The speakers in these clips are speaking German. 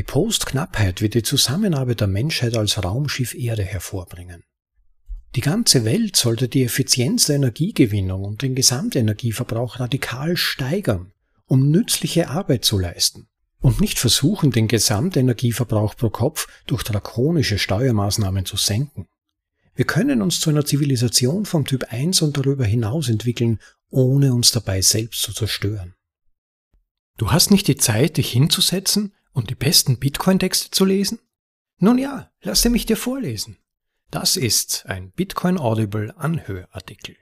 Die Postknappheit wird die Zusammenarbeit der Menschheit als Raumschiff Erde hervorbringen. Die ganze Welt sollte die Effizienz der Energiegewinnung und den Gesamtenergieverbrauch radikal steigern, um nützliche Arbeit zu leisten und nicht versuchen, den Gesamtenergieverbrauch pro Kopf durch drakonische Steuermaßnahmen zu senken. Wir können uns zu einer Zivilisation vom Typ 1 und darüber hinaus entwickeln, ohne uns dabei selbst zu zerstören. Du hast nicht die Zeit, dich hinzusetzen und die besten Bitcoin-Texte zu lesen? Nun ja, lasse mich dir vorlesen. Das ist ein Bitcoin Audible Anhörartikel.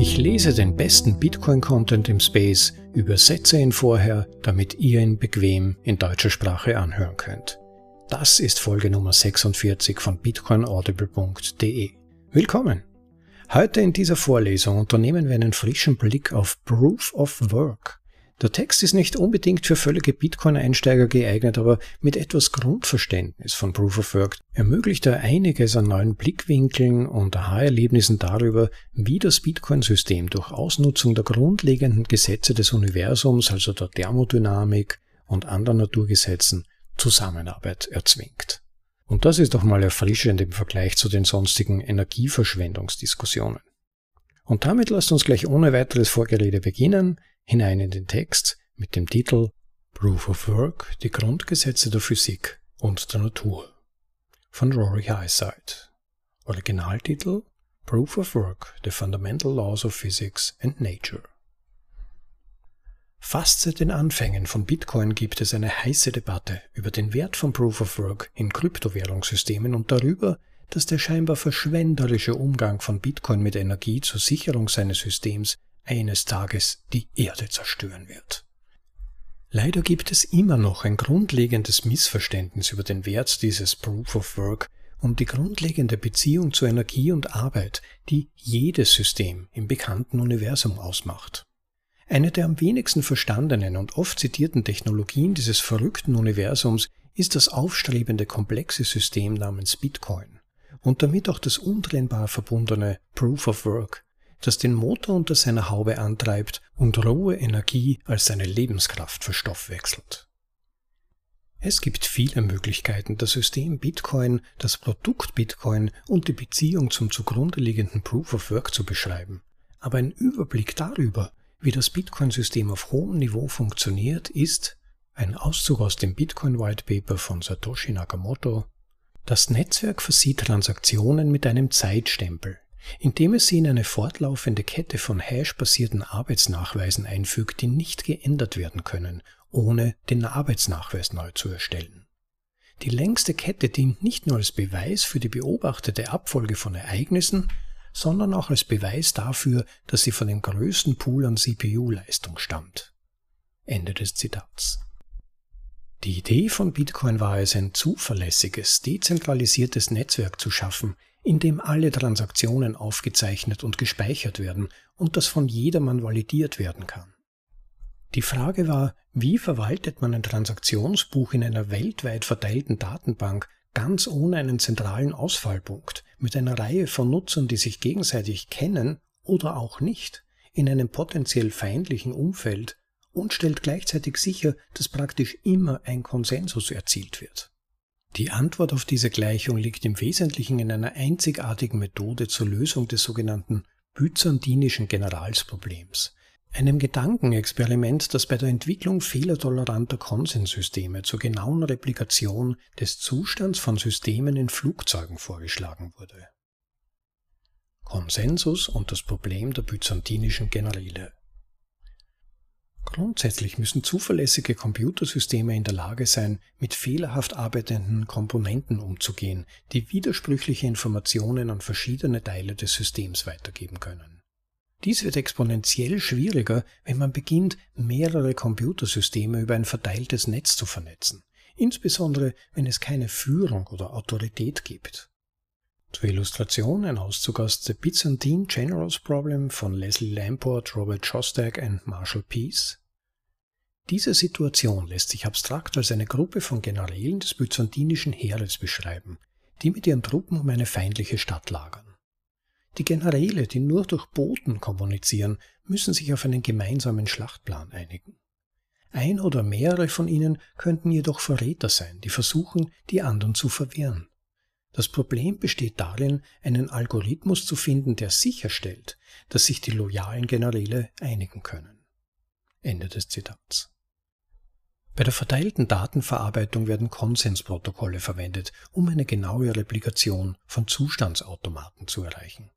Ich lese den besten Bitcoin-Content im Space, übersetze ihn vorher, damit ihr ihn bequem in deutscher Sprache anhören könnt. Das ist Folge Nummer 46 von bitcoinaudible.de. Willkommen! Heute in dieser Vorlesung unternehmen wir einen frischen Blick auf Proof of Work. Der Text ist nicht unbedingt für völlige Bitcoin-Einsteiger geeignet, aber mit etwas Grundverständnis von Proof of Work ermöglicht er einiges an neuen Blickwinkeln und Aha-Erlebnissen darüber, wie das Bitcoin-System durch Ausnutzung der grundlegenden Gesetze des Universums, also der Thermodynamik und anderen Naturgesetzen, Zusammenarbeit erzwingt. Und das ist doch mal erfrischend im Vergleich zu den sonstigen Energieverschwendungsdiskussionen. Und damit lasst uns gleich ohne weiteres Vorgerede beginnen hinein in den Text mit dem Titel Proof of Work, die Grundgesetze der Physik und der Natur von Rory Highside. Originaltitel Proof of Work, The Fundamental Laws of Physics and Nature. Fast seit den Anfängen von Bitcoin gibt es eine heiße Debatte über den Wert von Proof of Work in Kryptowährungssystemen und darüber, dass der scheinbar verschwenderische Umgang von Bitcoin mit Energie zur Sicherung seines Systems eines Tages die Erde zerstören wird. Leider gibt es immer noch ein grundlegendes Missverständnis über den Wert dieses Proof of Work und die grundlegende Beziehung zu Energie und Arbeit, die jedes System im bekannten Universum ausmacht. Eine der am wenigsten verstandenen und oft zitierten Technologien dieses verrückten Universums ist das aufstrebende komplexe System namens Bitcoin und damit auch das untrennbar verbundene Proof of Work, das den Motor unter seiner Haube antreibt und rohe Energie als seine Lebenskraft verstoffwechselt. Es gibt viele Möglichkeiten, das System Bitcoin, das Produkt Bitcoin und die Beziehung zum zugrunde liegenden Proof of Work zu beschreiben. Aber ein Überblick darüber, wie das Bitcoin-System auf hohem Niveau funktioniert, ist ein Auszug aus dem Bitcoin White Paper von Satoshi Nakamoto. Das Netzwerk versieht Transaktionen mit einem Zeitstempel, indem es sie in eine fortlaufende Kette von hash-basierten Arbeitsnachweisen einfügt, die nicht geändert werden können, ohne den Arbeitsnachweis neu zu erstellen. Die längste Kette dient nicht nur als Beweis für die beobachtete Abfolge von Ereignissen, sondern auch als Beweis dafür, dass sie von dem größten Pool an CPU-Leistung stammt. Ende des Zitats. Die Idee von Bitcoin war es, ein zuverlässiges, dezentralisiertes Netzwerk zu schaffen, in dem alle Transaktionen aufgezeichnet und gespeichert werden und das von jedermann validiert werden kann. Die Frage war, wie verwaltet man ein Transaktionsbuch in einer weltweit verteilten Datenbank ganz ohne einen zentralen Ausfallpunkt, mit einer Reihe von Nutzern, die sich gegenseitig kennen oder auch nicht, in einem potenziell feindlichen Umfeld und stellt gleichzeitig sicher, dass praktisch immer ein Konsensus erzielt wird. Die Antwort auf diese Gleichung liegt im Wesentlichen in einer einzigartigen Methode zur Lösung des sogenannten byzantinischen Generalsproblems, einem Gedankenexperiment, das bei der Entwicklung fehlertoleranter Konsenssysteme zur genauen Replikation des Zustands von Systemen in Flugzeugen vorgeschlagen wurde. Konsensus und das Problem der byzantinischen Generäle Grundsätzlich müssen zuverlässige Computersysteme in der Lage sein, mit fehlerhaft arbeitenden Komponenten umzugehen, die widersprüchliche Informationen an verschiedene Teile des Systems weitergeben können. Dies wird exponentiell schwieriger, wenn man beginnt, mehrere Computersysteme über ein verteiltes Netz zu vernetzen, insbesondere wenn es keine Führung oder Autorität gibt. Zur Illustration ein Auszug aus The Byzantine Generals Problem von Leslie Lamport, Robert Shostak und Marshall Peace. Diese Situation lässt sich abstrakt als eine Gruppe von Generälen des byzantinischen Heeres beschreiben, die mit ihren Truppen um eine feindliche Stadt lagern. Die Generäle, die nur durch Boten kommunizieren, müssen sich auf einen gemeinsamen Schlachtplan einigen. Ein oder mehrere von ihnen könnten jedoch Verräter sein, die versuchen, die anderen zu verwehren. Das Problem besteht darin, einen Algorithmus zu finden, der sicherstellt, dass sich die loyalen Generäle einigen können. Ende des Zitats. Bei der verteilten Datenverarbeitung werden Konsensprotokolle verwendet, um eine genaue Replikation von Zustandsautomaten zu erreichen.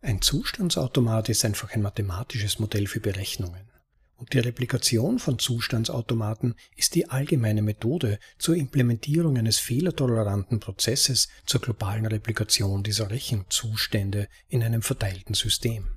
Ein Zustandsautomat ist einfach ein mathematisches Modell für Berechnungen. Und die Replikation von Zustandsautomaten ist die allgemeine Methode zur Implementierung eines fehlertoleranten Prozesses zur globalen Replikation dieser Rechenzustände in einem verteilten System.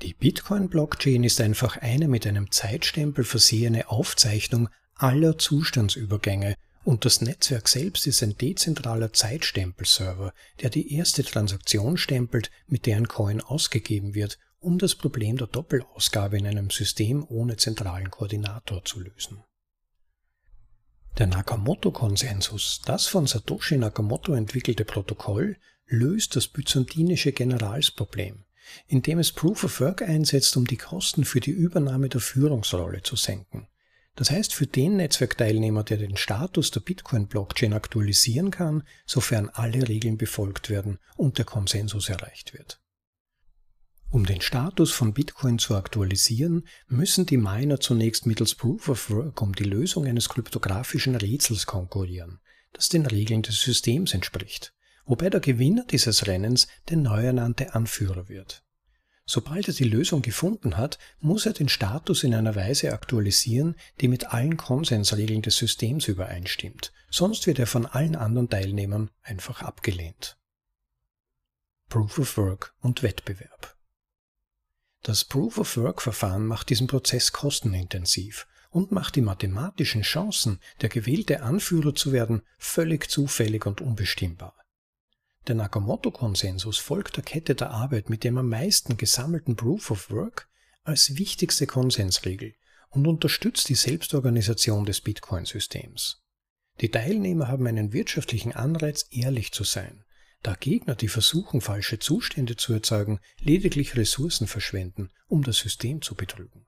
Die Bitcoin-Blockchain ist einfach eine mit einem Zeitstempel versehene Aufzeichnung aller Zustandsübergänge und das Netzwerk selbst ist ein dezentraler Zeitstempelserver, der die erste Transaktion stempelt, mit der ein Coin ausgegeben wird um das Problem der Doppelausgabe in einem System ohne zentralen Koordinator zu lösen. Der Nakamoto-Konsensus, das von Satoshi Nakamoto entwickelte Protokoll, löst das byzantinische Generalsproblem, indem es Proof of Work einsetzt, um die Kosten für die Übernahme der Führungsrolle zu senken. Das heißt, für den Netzwerkteilnehmer, der den Status der Bitcoin-Blockchain aktualisieren kann, sofern alle Regeln befolgt werden und der Konsensus erreicht wird. Um den Status von Bitcoin zu aktualisieren, müssen die Miner zunächst mittels Proof of Work um die Lösung eines kryptografischen Rätsels konkurrieren, das den Regeln des Systems entspricht, wobei der Gewinner dieses Rennens der neu ernannte Anführer wird. Sobald er die Lösung gefunden hat, muss er den Status in einer Weise aktualisieren, die mit allen Konsensregeln des Systems übereinstimmt, sonst wird er von allen anderen Teilnehmern einfach abgelehnt. Proof of Work und Wettbewerb das Proof-of-Work-Verfahren macht diesen Prozess kostenintensiv und macht die mathematischen Chancen, der gewählte Anführer zu werden, völlig zufällig und unbestimmbar. Der Nakamoto-Konsensus folgt der Kette der Arbeit mit dem am meisten gesammelten Proof of Work als wichtigste Konsensregel und unterstützt die Selbstorganisation des Bitcoin-Systems. Die Teilnehmer haben einen wirtschaftlichen Anreiz, ehrlich zu sein da Gegner, die versuchen, falsche Zustände zu erzeugen, lediglich Ressourcen verschwenden, um das System zu betrügen.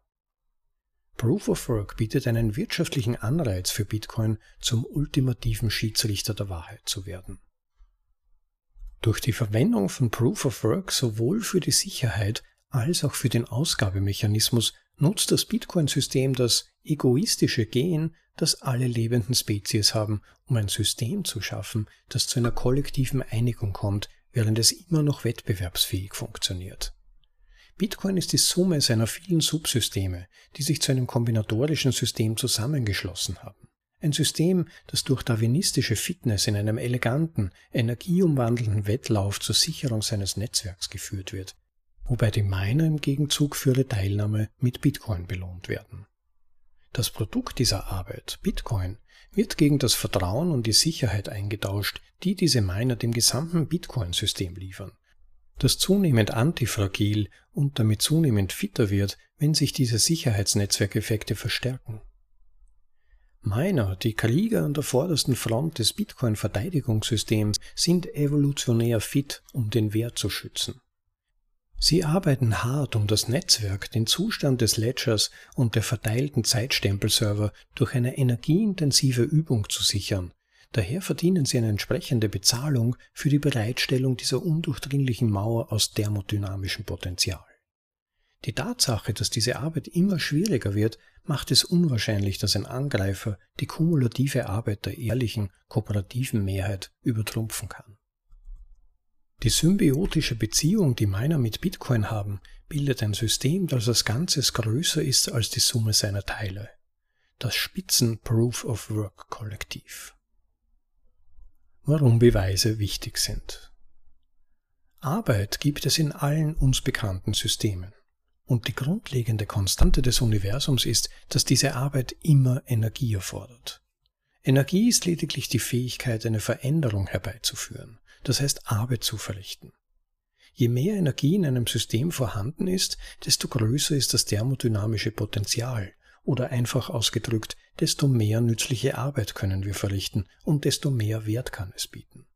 Proof of Work bietet einen wirtschaftlichen Anreiz für Bitcoin, zum ultimativen Schiedsrichter der Wahrheit zu werden. Durch die Verwendung von Proof of Work sowohl für die Sicherheit als auch für den Ausgabemechanismus nutzt das Bitcoin-System das egoistische Gen, das alle lebenden Spezies haben, um ein System zu schaffen, das zu einer kollektiven Einigung kommt, während es immer noch wettbewerbsfähig funktioniert. Bitcoin ist die Summe seiner vielen Subsysteme, die sich zu einem kombinatorischen System zusammengeschlossen haben. Ein System, das durch darwinistische Fitness in einem eleganten, energieumwandelnden Wettlauf zur Sicherung seines Netzwerks geführt wird, wobei die Miner im Gegenzug für ihre Teilnahme mit Bitcoin belohnt werden. Das Produkt dieser Arbeit, Bitcoin, wird gegen das Vertrauen und die Sicherheit eingetauscht, die diese Miner dem gesamten Bitcoin-System liefern, das zunehmend antifragil und damit zunehmend fitter wird, wenn sich diese Sicherheitsnetzwerkeffekte verstärken. Miner, die Krieger an der vordersten Front des Bitcoin-Verteidigungssystems, sind evolutionär fit, um den Wert zu schützen. Sie arbeiten hart, um das Netzwerk, den Zustand des Ledgers und der verteilten Zeitstempelserver durch eine energieintensive Übung zu sichern. Daher verdienen sie eine entsprechende Bezahlung für die Bereitstellung dieser undurchdringlichen Mauer aus thermodynamischem Potenzial. Die Tatsache, dass diese Arbeit immer schwieriger wird, macht es unwahrscheinlich, dass ein Angreifer die kumulative Arbeit der ehrlichen, kooperativen Mehrheit übertrumpfen kann. Die symbiotische Beziehung, die Miner mit Bitcoin haben, bildet ein System, das als Ganzes größer ist als die Summe seiner Teile. Das Spitzen Proof of Work Kollektiv. Warum Beweise wichtig sind. Arbeit gibt es in allen uns bekannten Systemen. Und die grundlegende Konstante des Universums ist, dass diese Arbeit immer Energie erfordert. Energie ist lediglich die Fähigkeit, eine Veränderung herbeizuführen das heißt Arbeit zu verrichten. Je mehr Energie in einem System vorhanden ist, desto größer ist das thermodynamische Potenzial oder einfach ausgedrückt, desto mehr nützliche Arbeit können wir verrichten und desto mehr Wert kann es bieten.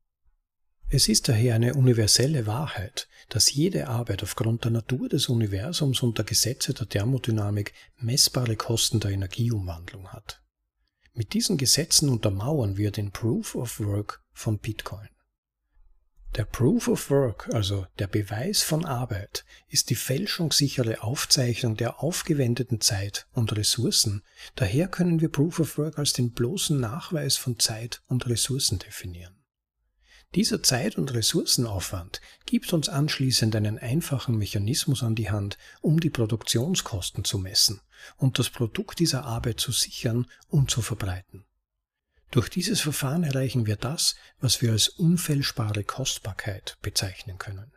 Es ist daher eine universelle Wahrheit, dass jede Arbeit aufgrund der Natur des Universums und der Gesetze der Thermodynamik messbare Kosten der Energieumwandlung hat. Mit diesen Gesetzen untermauern wir den Proof of Work von Bitcoin. Der Proof of Work, also der Beweis von Arbeit, ist die fälschungssichere Aufzeichnung der aufgewendeten Zeit und Ressourcen, daher können wir Proof of Work als den bloßen Nachweis von Zeit und Ressourcen definieren. Dieser Zeit- und Ressourcenaufwand gibt uns anschließend einen einfachen Mechanismus an die Hand, um die Produktionskosten zu messen und das Produkt dieser Arbeit zu sichern und zu verbreiten. Durch dieses Verfahren erreichen wir das, was wir als unfälschbare Kostbarkeit bezeichnen können.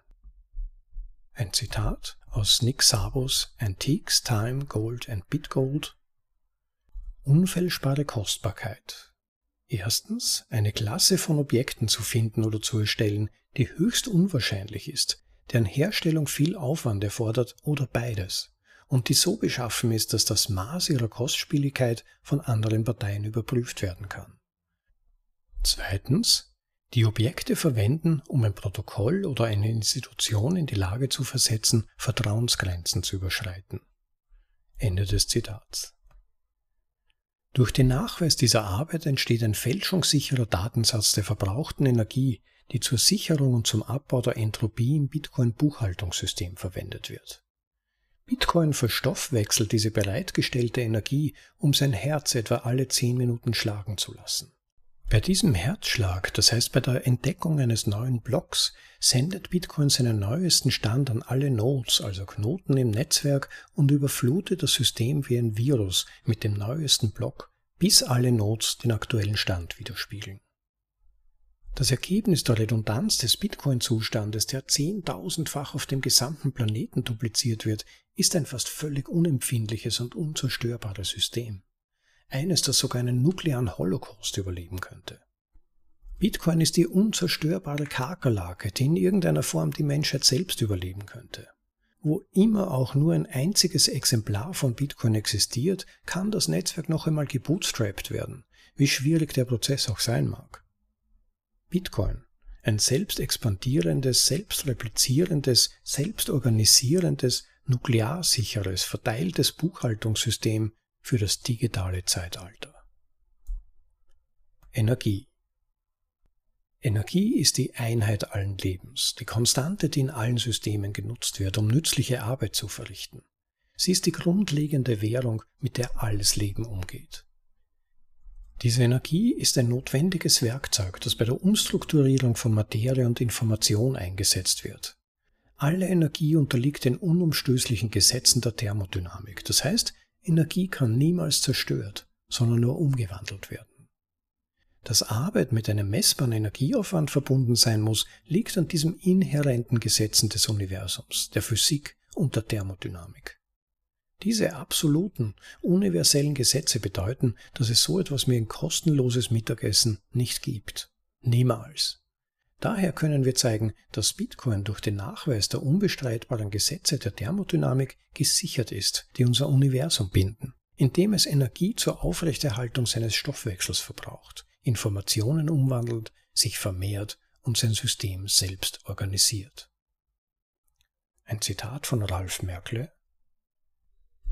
Ein Zitat aus Nick Sabos Antiques, Time, Gold and Bitgold. Unfälschbare Kostbarkeit Erstens, eine Klasse von Objekten zu finden oder zu erstellen, die höchst unwahrscheinlich ist, deren Herstellung viel Aufwand erfordert oder beides, und die so beschaffen ist, dass das Maß ihrer Kostspieligkeit von anderen Parteien überprüft werden kann. Zweitens, die Objekte verwenden, um ein Protokoll oder eine Institution in die Lage zu versetzen, Vertrauensgrenzen zu überschreiten. Ende des Zitats. Durch den Nachweis dieser Arbeit entsteht ein fälschungssicherer Datensatz der verbrauchten Energie, die zur Sicherung und zum Abbau der Entropie im Bitcoin-Buchhaltungssystem verwendet wird. Bitcoin verstoffwechselt diese bereitgestellte Energie, um sein Herz etwa alle 10 Minuten schlagen zu lassen. Bei diesem Herzschlag, das heißt bei der Entdeckung eines neuen Blocks, sendet Bitcoin seinen neuesten Stand an alle Nodes, also Knoten im Netzwerk, und überflutet das System wie ein Virus mit dem neuesten Block, bis alle Nodes den aktuellen Stand widerspiegeln. Das Ergebnis der Redundanz des Bitcoin-Zustandes, der zehntausendfach auf dem gesamten Planeten dupliziert wird, ist ein fast völlig unempfindliches und unzerstörbares System eines, das sogar einen nuklearen Holocaust überleben könnte. Bitcoin ist die unzerstörbare Kakerlake, die in irgendeiner Form die Menschheit selbst überleben könnte. Wo immer auch nur ein einziges Exemplar von Bitcoin existiert, kann das Netzwerk noch einmal gebootstrapped werden, wie schwierig der Prozess auch sein mag. Bitcoin, ein selbst expandierendes, selbst replizierendes, selbst organisierendes, nuklearsicheres, verteiltes Buchhaltungssystem für das digitale Zeitalter. Energie Energie ist die Einheit allen Lebens, die Konstante, die in allen Systemen genutzt wird, um nützliche Arbeit zu verrichten. Sie ist die grundlegende Währung, mit der alles Leben umgeht. Diese Energie ist ein notwendiges Werkzeug, das bei der Umstrukturierung von Materie und Information eingesetzt wird. Alle Energie unterliegt den unumstößlichen Gesetzen der Thermodynamik, das heißt, Energie kann niemals zerstört, sondern nur umgewandelt werden. Dass Arbeit mit einem messbaren Energieaufwand verbunden sein muss, liegt an diesem inhärenten Gesetzen des Universums, der Physik und der Thermodynamik. Diese absoluten, universellen Gesetze bedeuten, dass es so etwas wie ein kostenloses Mittagessen nicht gibt. Niemals. Daher können wir zeigen, dass Bitcoin durch den Nachweis der unbestreitbaren Gesetze der Thermodynamik gesichert ist, die unser Universum binden, indem es Energie zur Aufrechterhaltung seines Stoffwechsels verbraucht, Informationen umwandelt, sich vermehrt und sein System selbst organisiert. Ein Zitat von Ralph Merkle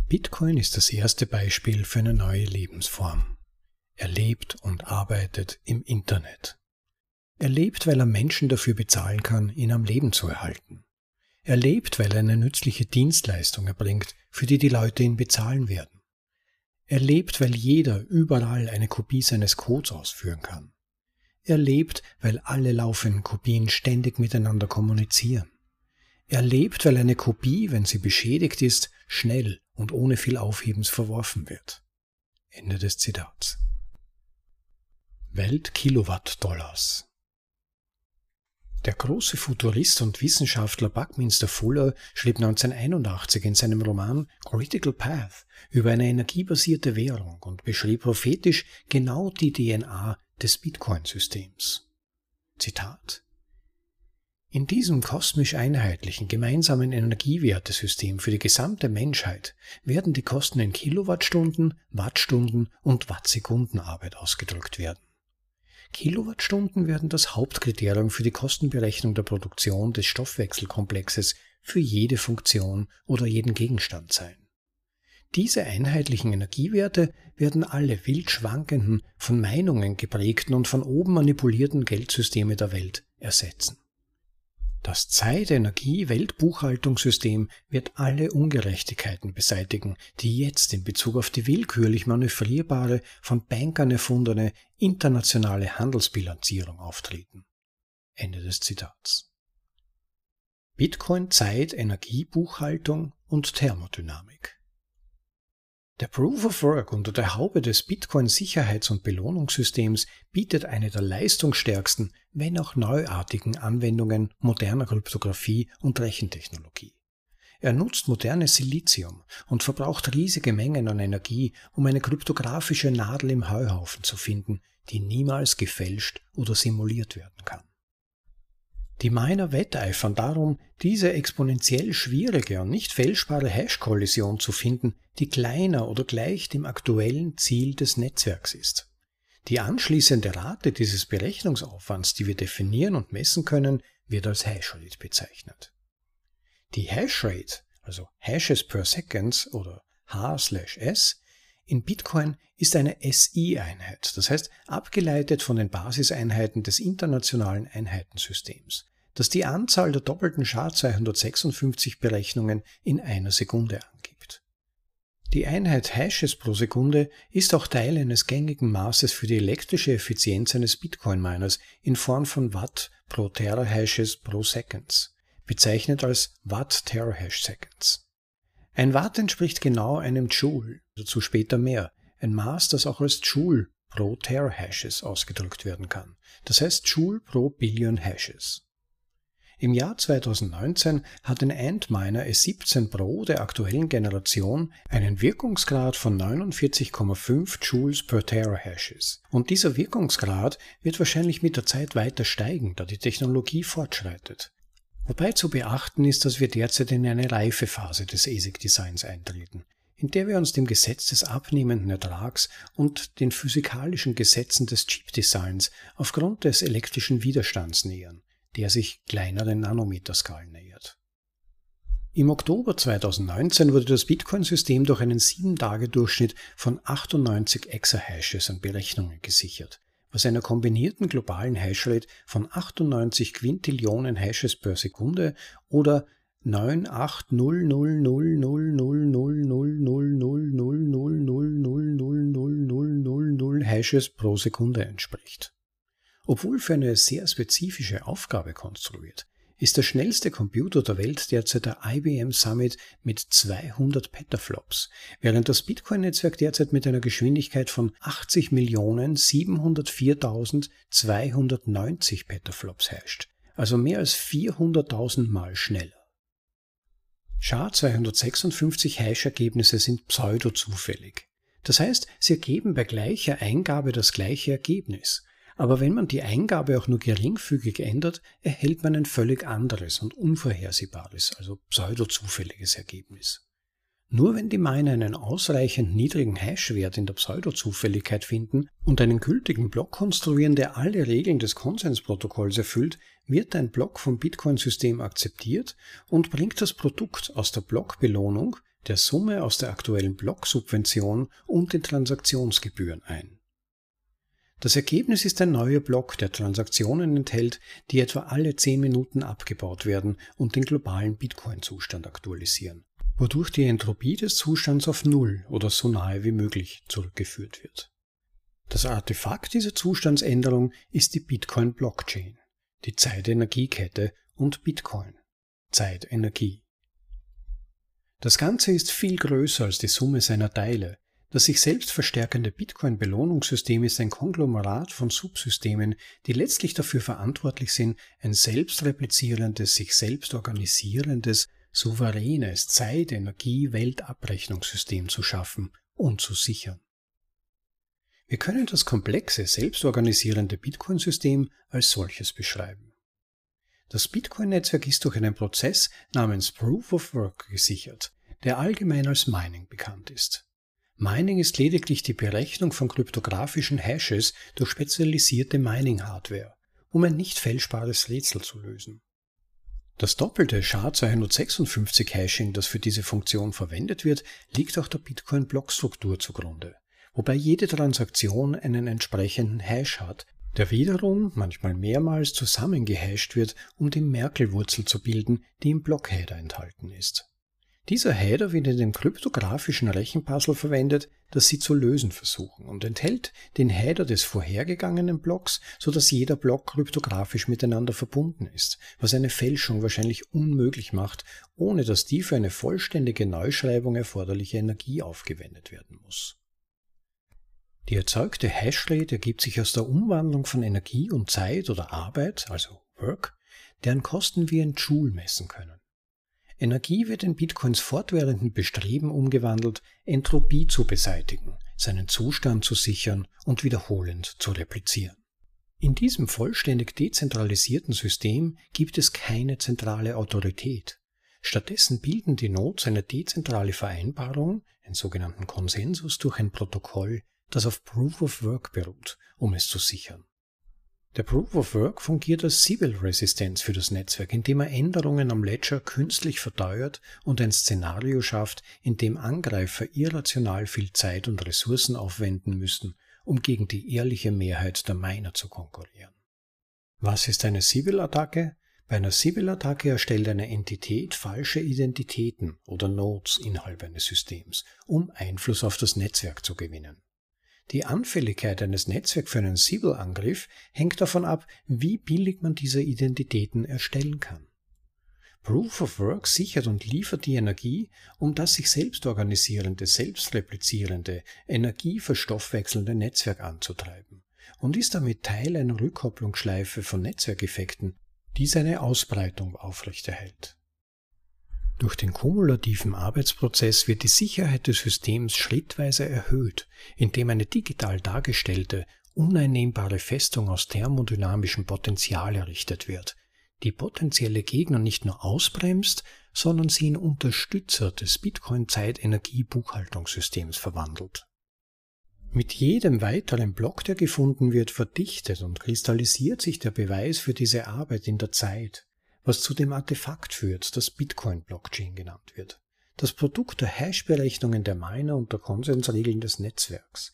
Bitcoin ist das erste Beispiel für eine neue Lebensform. Er lebt und arbeitet im Internet. Er lebt, weil er Menschen dafür bezahlen kann, ihn am Leben zu erhalten. Er lebt, weil er eine nützliche Dienstleistung erbringt, für die die Leute ihn bezahlen werden. Er lebt, weil jeder überall eine Kopie seines Codes ausführen kann. Er lebt, weil alle laufenden Kopien ständig miteinander kommunizieren. Er lebt, weil eine Kopie, wenn sie beschädigt ist, schnell und ohne viel Aufhebens verworfen wird. Ende des Zitats. Welt Kilowatt-Dollars der große Futurist und Wissenschaftler Buckminster Fuller schrieb 1981 in seinem Roman Critical Path über eine energiebasierte Währung und beschrieb prophetisch genau die DNA des Bitcoin-Systems. Zitat in diesem kosmisch einheitlichen gemeinsamen Energiewertesystem für die gesamte Menschheit werden die Kosten in Kilowattstunden, Wattstunden und Wattsekunden Arbeit ausgedrückt werden. Kilowattstunden werden das Hauptkriterium für die Kostenberechnung der Produktion des Stoffwechselkomplexes für jede Funktion oder jeden Gegenstand sein. Diese einheitlichen Energiewerte werden alle wild schwankenden, von Meinungen geprägten und von oben manipulierten Geldsysteme der Welt ersetzen. Das Zeit-Energie-Weltbuchhaltungssystem wird alle Ungerechtigkeiten beseitigen, die jetzt in Bezug auf die willkürlich manövrierbare, von Bankern erfundene internationale Handelsbilanzierung auftreten. Ende des Zitats. Bitcoin Zeit Energiebuchhaltung und Thermodynamik. Der Proof of Work unter der Haube des Bitcoin Sicherheits- und Belohnungssystems bietet eine der leistungsstärksten, wenn auch neuartigen Anwendungen moderner Kryptographie und Rechentechnologie. Er nutzt modernes Silizium und verbraucht riesige Mengen an Energie, um eine kryptografische Nadel im Heuhaufen zu finden, die niemals gefälscht oder simuliert werden kann. Die Miner wetteifern darum, diese exponentiell schwierige und nicht fälschbare Hash-Kollision zu finden, die kleiner oder gleich dem aktuellen Ziel des Netzwerks ist. Die anschließende Rate dieses Berechnungsaufwands, die wir definieren und messen können, wird als Hashrate bezeichnet. Die Hashrate, also Hashes per Seconds oder H/S, in Bitcoin ist eine SI-Einheit, das heißt abgeleitet von den Basiseinheiten des internationalen Einheitensystems, das die Anzahl der doppelten SHA-256 Berechnungen in einer Sekunde angibt. Die Einheit Hashes pro Sekunde ist auch Teil eines gängigen Maßes für die elektrische Effizienz eines Bitcoin-Miners in Form von Watt pro Terahashes pro Seconds, bezeichnet als Watt Terahash Seconds. Ein Watt entspricht genau einem Joule, dazu später mehr, ein Maß, das auch als Joule pro Terahashes ausgedrückt werden kann, das heißt Joule pro Billion Hashes. Im Jahr 2019 hat ein Antminer S17 Pro der aktuellen Generation einen Wirkungsgrad von 49,5 Joules per Terahashes. Und dieser Wirkungsgrad wird wahrscheinlich mit der Zeit weiter steigen, da die Technologie fortschreitet. Wobei zu beachten ist, dass wir derzeit in eine reife Phase des ASIC-Designs eintreten, in der wir uns dem Gesetz des abnehmenden Ertrags und den physikalischen Gesetzen des Chip-Designs aufgrund des elektrischen Widerstands nähern, der sich kleineren Nanometerskalen nähert. Im Oktober 2019 wurde das Bitcoin-System durch einen 7-Tage-Durchschnitt von 98 Exahashes an Berechnungen gesichert, was einer kombinierten globalen Hashrate von 98 Quintillionen Hashes per Sekunde oder 9800000000000000000 Hashes pro Sekunde entspricht. Obwohl für eine sehr spezifische Aufgabe konstruiert, ist der schnellste Computer der Welt derzeit der IBM Summit mit 200 Petaflops, während das Bitcoin-Netzwerk derzeit mit einer Geschwindigkeit von 80.704.290 Petaflops herrscht, also mehr als 400.000 Mal schneller. SHA-256 Hash-Ergebnisse sind pseudo-zufällig. Das heißt, sie ergeben bei gleicher Eingabe das gleiche Ergebnis, aber wenn man die Eingabe auch nur geringfügig ändert, erhält man ein völlig anderes und unvorhersehbares, also pseudozufälliges Ergebnis. Nur wenn die Miner einen ausreichend niedrigen Hashwert in der Pseudozufälligkeit finden und einen gültigen Block konstruieren, der alle Regeln des Konsensprotokolls erfüllt, wird ein Block vom Bitcoin-System akzeptiert und bringt das Produkt aus der Blockbelohnung, der Summe aus der aktuellen Blocksubvention und den Transaktionsgebühren ein. Das Ergebnis ist ein neuer Block, der Transaktionen enthält, die etwa alle 10 Minuten abgebaut werden und den globalen Bitcoin-Zustand aktualisieren, wodurch die Entropie des Zustands auf Null oder so nahe wie möglich zurückgeführt wird. Das Artefakt dieser Zustandsänderung ist die Bitcoin-Blockchain, die Zeitenergiekette und Bitcoin, Zeitenergie. Das Ganze ist viel größer als die Summe seiner Teile, das sich selbst verstärkende Bitcoin-Belohnungssystem ist ein Konglomerat von Subsystemen, die letztlich dafür verantwortlich sind, ein selbstreplizierendes, sich selbst organisierendes, souveränes Zeit-, Energie-, Weltabrechnungssystem zu schaffen und zu sichern. Wir können das komplexe, selbstorganisierende Bitcoin-System als solches beschreiben. Das Bitcoin-Netzwerk ist durch einen Prozess namens Proof of Work gesichert, der allgemein als Mining bekannt ist. Mining ist lediglich die Berechnung von kryptografischen Hashes durch spezialisierte Mining-Hardware, um ein nicht fälschbares Rätsel zu lösen. Das doppelte SHA-256-Hashing, das für diese Funktion verwendet wird, liegt auch der Bitcoin-Blockstruktur zugrunde, wobei jede Transaktion einen entsprechenden Hash hat, der wiederum manchmal mehrmals zusammengehasht wird, um die Merkel-Wurzel zu bilden, die im Blockheader enthalten ist. Dieser Header wird in dem kryptografischen Rechenpuzzle verwendet, das Sie zu lösen versuchen und enthält den Header des vorhergegangenen Blocks, so dass jeder Block kryptografisch miteinander verbunden ist, was eine Fälschung wahrscheinlich unmöglich macht, ohne dass die für eine vollständige Neuschreibung erforderliche Energie aufgewendet werden muss. Die erzeugte Hashrate ergibt sich aus der Umwandlung von Energie und Zeit oder Arbeit, also Work, deren Kosten wir in Joule messen können. Energie wird in Bitcoins fortwährenden Bestreben umgewandelt, Entropie zu beseitigen, seinen Zustand zu sichern und wiederholend zu replizieren. In diesem vollständig dezentralisierten System gibt es keine zentrale Autorität. Stattdessen bilden die Nodes eine dezentrale Vereinbarung, einen sogenannten Konsensus durch ein Protokoll, das auf Proof of Work beruht, um es zu sichern. Der Proof of Work fungiert als Sibyl-Resistenz für das Netzwerk, indem er Änderungen am Ledger künstlich verteuert und ein Szenario schafft, in dem Angreifer irrational viel Zeit und Ressourcen aufwenden müssten, um gegen die ehrliche Mehrheit der Miner zu konkurrieren. Was ist eine Sibyl-Attacke? Bei einer Sibyl-Attacke erstellt eine Entität falsche Identitäten oder Nodes innerhalb eines Systems, um Einfluss auf das Netzwerk zu gewinnen. Die Anfälligkeit eines Netzwerks für einen Sibyl-Angriff hängt davon ab, wie billig man diese Identitäten erstellen kann. Proof of Work sichert und liefert die Energie, um das sich selbst organisierende, selbstreplizierende, energieverstoffwechselnde Netzwerk anzutreiben und ist damit Teil einer Rückkopplungsschleife von Netzwerkeffekten, die seine Ausbreitung aufrechterhält. Durch den kumulativen Arbeitsprozess wird die Sicherheit des Systems schrittweise erhöht, indem eine digital dargestellte, uneinnehmbare Festung aus thermodynamischem Potenzial errichtet wird, die potenzielle Gegner nicht nur ausbremst, sondern sie in Unterstützer des Bitcoin-Zeitenergie-Buchhaltungssystems verwandelt. Mit jedem weiteren Block, der gefunden wird, verdichtet und kristallisiert sich der Beweis für diese Arbeit in der Zeit, was zu dem Artefakt führt, das Bitcoin-Blockchain genannt wird. Das Produkt der Hash-Berechnungen der Miner und der Konsensregeln des Netzwerks.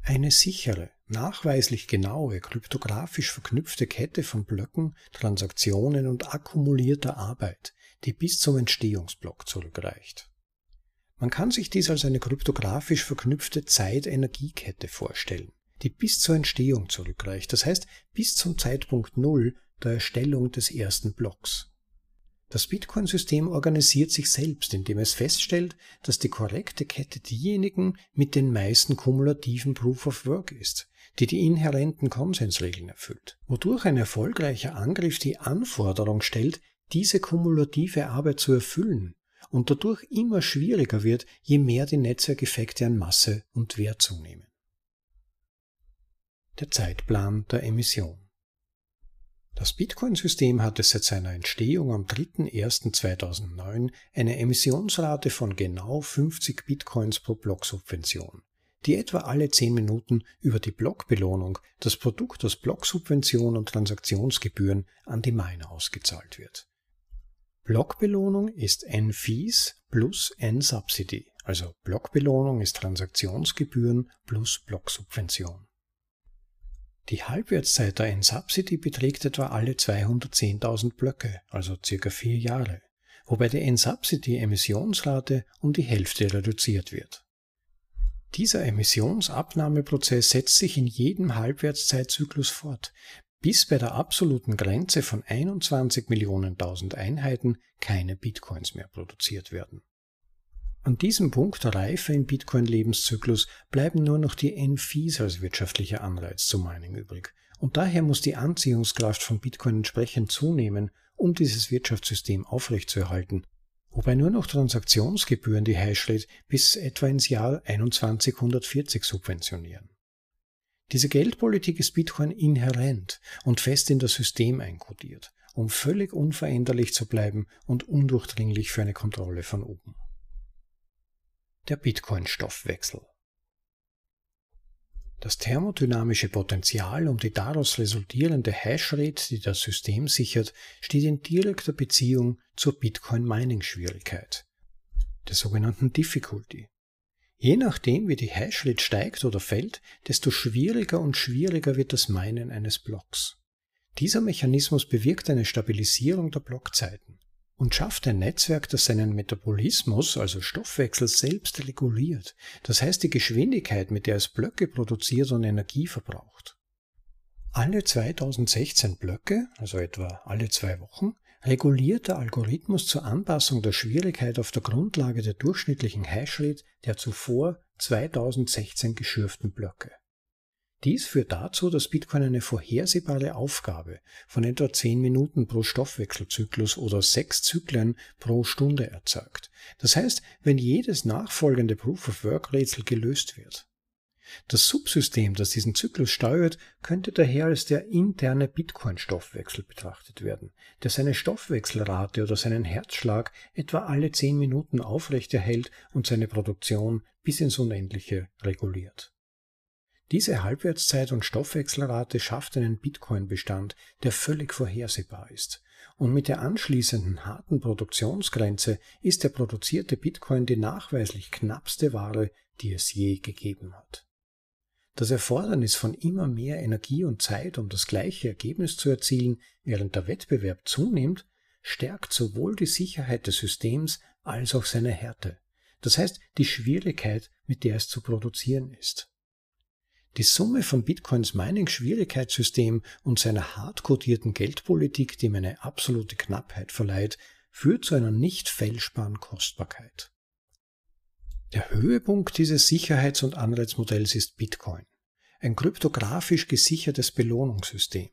Eine sichere, nachweislich genaue, kryptografisch verknüpfte Kette von Blöcken, Transaktionen und akkumulierter Arbeit, die bis zum Entstehungsblock zurückreicht. Man kann sich dies als eine kryptografisch verknüpfte Zeit-Energiekette vorstellen, die bis zur Entstehung zurückreicht, das heißt bis zum Zeitpunkt Null, der Erstellung des ersten Blocks. Das Bitcoin-System organisiert sich selbst, indem es feststellt, dass die korrekte Kette diejenigen mit den meisten kumulativen Proof of Work ist, die die inhärenten Konsensregeln erfüllt, wodurch ein erfolgreicher Angriff die Anforderung stellt, diese kumulative Arbeit zu erfüllen und dadurch immer schwieriger wird, je mehr die Netzwerkeffekte an Masse und Wert zunehmen. Der Zeitplan der Emission das Bitcoin-System hatte seit seiner Entstehung am 3.1.2009 eine Emissionsrate von genau 50 Bitcoins pro Blocksubvention, die etwa alle 10 Minuten über die Blockbelohnung, das Produkt aus Blocksubvention und Transaktionsgebühren, an die Miner ausgezahlt wird. Blockbelohnung ist N-Fees plus N-Subsidy, also Blockbelohnung ist Transaktionsgebühren plus Blocksubvention. Die Halbwertszeit der N-Subsidy beträgt etwa alle 210.000 Blöcke, also circa vier Jahre, wobei die N-Subsidy-Emissionsrate um die Hälfte reduziert wird. Dieser Emissionsabnahmeprozess setzt sich in jedem Halbwertszeitzyklus fort, bis bei der absoluten Grenze von 21 Millionen Einheiten keine Bitcoins mehr produziert werden. An diesem Punkt der Reife im Bitcoin-Lebenszyklus bleiben nur noch die N-Fees als wirtschaftlicher Anreiz zum Mining übrig. Und daher muss die Anziehungskraft von Bitcoin entsprechend zunehmen, um dieses Wirtschaftssystem aufrechtzuerhalten, wobei nur noch Transaktionsgebühren die Hashrate bis etwa ins Jahr 2140 subventionieren. Diese Geldpolitik ist Bitcoin inhärent und fest in das System einkodiert, um völlig unveränderlich zu bleiben und undurchdringlich für eine Kontrolle von oben. Der Bitcoin-Stoffwechsel. Das thermodynamische Potenzial und die daraus resultierende Hashrate, die das System sichert, steht in direkter Beziehung zur Bitcoin-Mining-Schwierigkeit, der sogenannten Difficulty. Je nachdem, wie die Hashrate steigt oder fällt, desto schwieriger und schwieriger wird das Minen eines Blocks. Dieser Mechanismus bewirkt eine Stabilisierung der Blockzeiten und schafft ein Netzwerk, das seinen Metabolismus, also Stoffwechsel, selbst reguliert. Das heißt die Geschwindigkeit, mit der es Blöcke produziert und Energie verbraucht. Alle 2016 Blöcke, also etwa alle zwei Wochen, reguliert der Algorithmus zur Anpassung der Schwierigkeit auf der Grundlage der durchschnittlichen Hashrate der zuvor 2016 geschürften Blöcke. Dies führt dazu, dass Bitcoin eine vorhersehbare Aufgabe von etwa 10 Minuten pro Stoffwechselzyklus oder 6 Zyklen pro Stunde erzeugt. Das heißt, wenn jedes nachfolgende Proof-of-Work-Rätsel gelöst wird. Das Subsystem, das diesen Zyklus steuert, könnte daher als der interne Bitcoin-Stoffwechsel betrachtet werden, der seine Stoffwechselrate oder seinen Herzschlag etwa alle 10 Minuten aufrechterhält und seine Produktion bis ins Unendliche reguliert. Diese Halbwertszeit und Stoffwechselrate schafft einen Bitcoin-Bestand, der völlig vorhersehbar ist. Und mit der anschließenden harten Produktionsgrenze ist der produzierte Bitcoin die nachweislich knappste Ware, die es je gegeben hat. Das Erfordernis von immer mehr Energie und Zeit, um das gleiche Ergebnis zu erzielen, während der Wettbewerb zunimmt, stärkt sowohl die Sicherheit des Systems als auch seine Härte. Das heißt die Schwierigkeit, mit der es zu produzieren ist. Die Summe von Bitcoins Mining-Schwierigkeitssystem und seiner hardcodierten Geldpolitik, die ihm eine absolute Knappheit verleiht, führt zu einer nicht fälschbaren Kostbarkeit. Der Höhepunkt dieses Sicherheits- und Anreizmodells ist Bitcoin, ein kryptografisch gesichertes Belohnungssystem,